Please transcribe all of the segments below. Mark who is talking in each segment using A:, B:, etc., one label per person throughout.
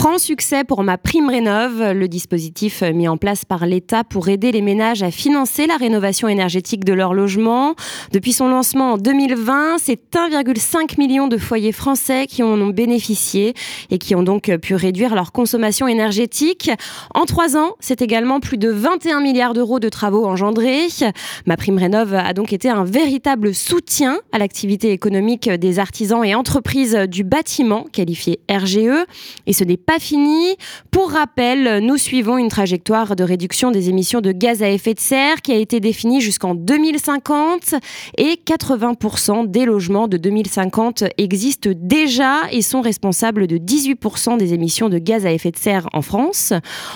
A: Franc succès pour ma prime rénov, le dispositif mis en place par l'État pour aider les ménages à financer la rénovation énergétique de leur logement. Depuis son lancement en 2020, c'est 1,5 million de foyers français qui en ont bénéficié et qui ont donc pu réduire leur consommation énergétique. En trois ans, c'est également plus de 21 milliards d'euros de travaux engendrés. Ma prime rénov a donc été un véritable soutien à l'activité économique des artisans et entreprises du bâtiment qualifié RGE. Et ce n'est fini. Pour rappel, nous suivons une trajectoire de réduction des émissions de gaz à effet de serre qui a été définie jusqu'en 2050 et 80% des logements de 2050 existent déjà et sont responsables de 18% des émissions de gaz à effet de serre en France.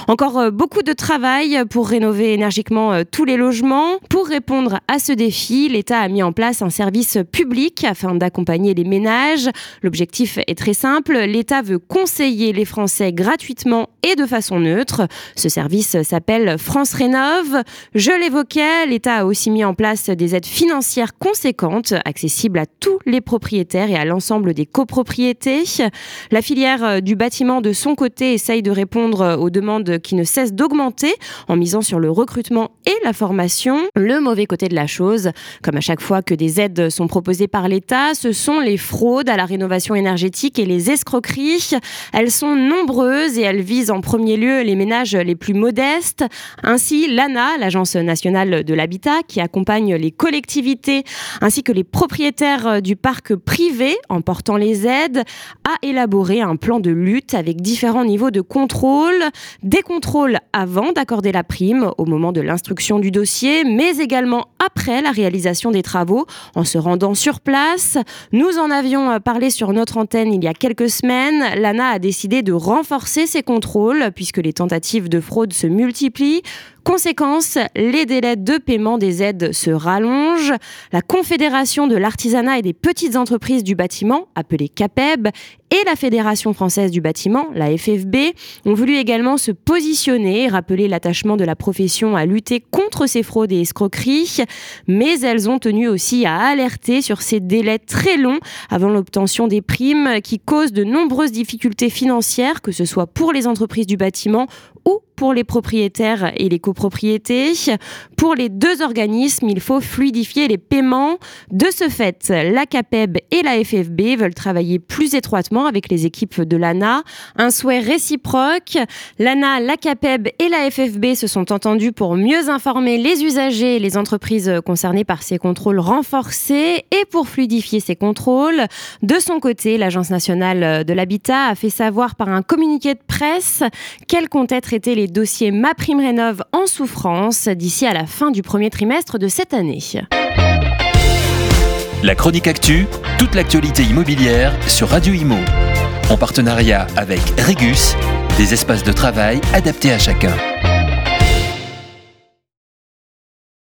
A: Encore euh, beaucoup de travail pour rénover énergiquement euh, tous les logements. Pour répondre à ce défi, l'État a mis en place un service public afin d'accompagner les ménages. L'objectif est très simple, l'État veut conseiller les Français gratuitement et de façon neutre. Ce service s'appelle France Rénove. Je l'évoquais, l'État a aussi mis en place des aides financières conséquentes, accessibles à tous les propriétaires et à l'ensemble des copropriétés. La filière du bâtiment, de son côté, essaye de répondre aux demandes qui ne cessent d'augmenter en misant sur le recrutement et la formation. Le mauvais côté de la chose, comme à chaque fois que des aides sont proposées par l'État, ce sont les fraudes à la rénovation énergétique et les escroqueries. Elles sont nombreuses et elles visent en premier lieu les ménages les plus modestes. Ainsi, l'ANA, l'Agence nationale de l'habitat, qui accompagne les collectivités ainsi que les propriétaires du parc privé en portant les aides, a élaboré un plan de lutte avec différents niveaux de contrôle. Des contrôles avant d'accorder la prime au moment de l'instruction du dossier, mais également après la réalisation des travaux en se rendant sur place. Nous en avions parlé sur notre antenne il y a quelques semaines. L'ANA a décidé de renforcer ses contrôles puisque les tentatives de fraude se multiplient. Conséquence, les délais de paiement des aides se rallongent. La Confédération de l'artisanat et des petites entreprises du bâtiment, appelée CAPEB, et la Fédération française du bâtiment, la FFB, ont voulu également se positionner et rappeler l'attachement de la profession à lutter contre ces fraudes et escroqueries, mais elles ont tenu aussi à alerter sur ces délais très longs avant l'obtention des primes qui causent de nombreuses difficultés financières, que ce soit pour les entreprises du bâtiment ou pour les propriétaires et les copropriétés. Pour les deux organismes, il faut fluidifier les paiements. De ce fait, la CAPEB et la FFB veulent travailler plus étroitement avec les équipes de l'ANA. Un souhait réciproque. L'ANA, la CAPEB et la FFB se sont entendus pour mieux informer les usagers et les entreprises concernées par ces contrôles renforcés et pour fluidifier ces contrôles. De son côté, l'Agence nationale de l'habitat a fait savoir par un communiqué de presse qu'elle comptait traiter les dossiers Ma Prime Rénov en souffrance d'ici à la fin du premier trimestre de cette année.
B: La chronique actu, toute l'actualité immobilière sur Radio Imo. En partenariat avec Regus, des espaces de travail adaptés à chacun.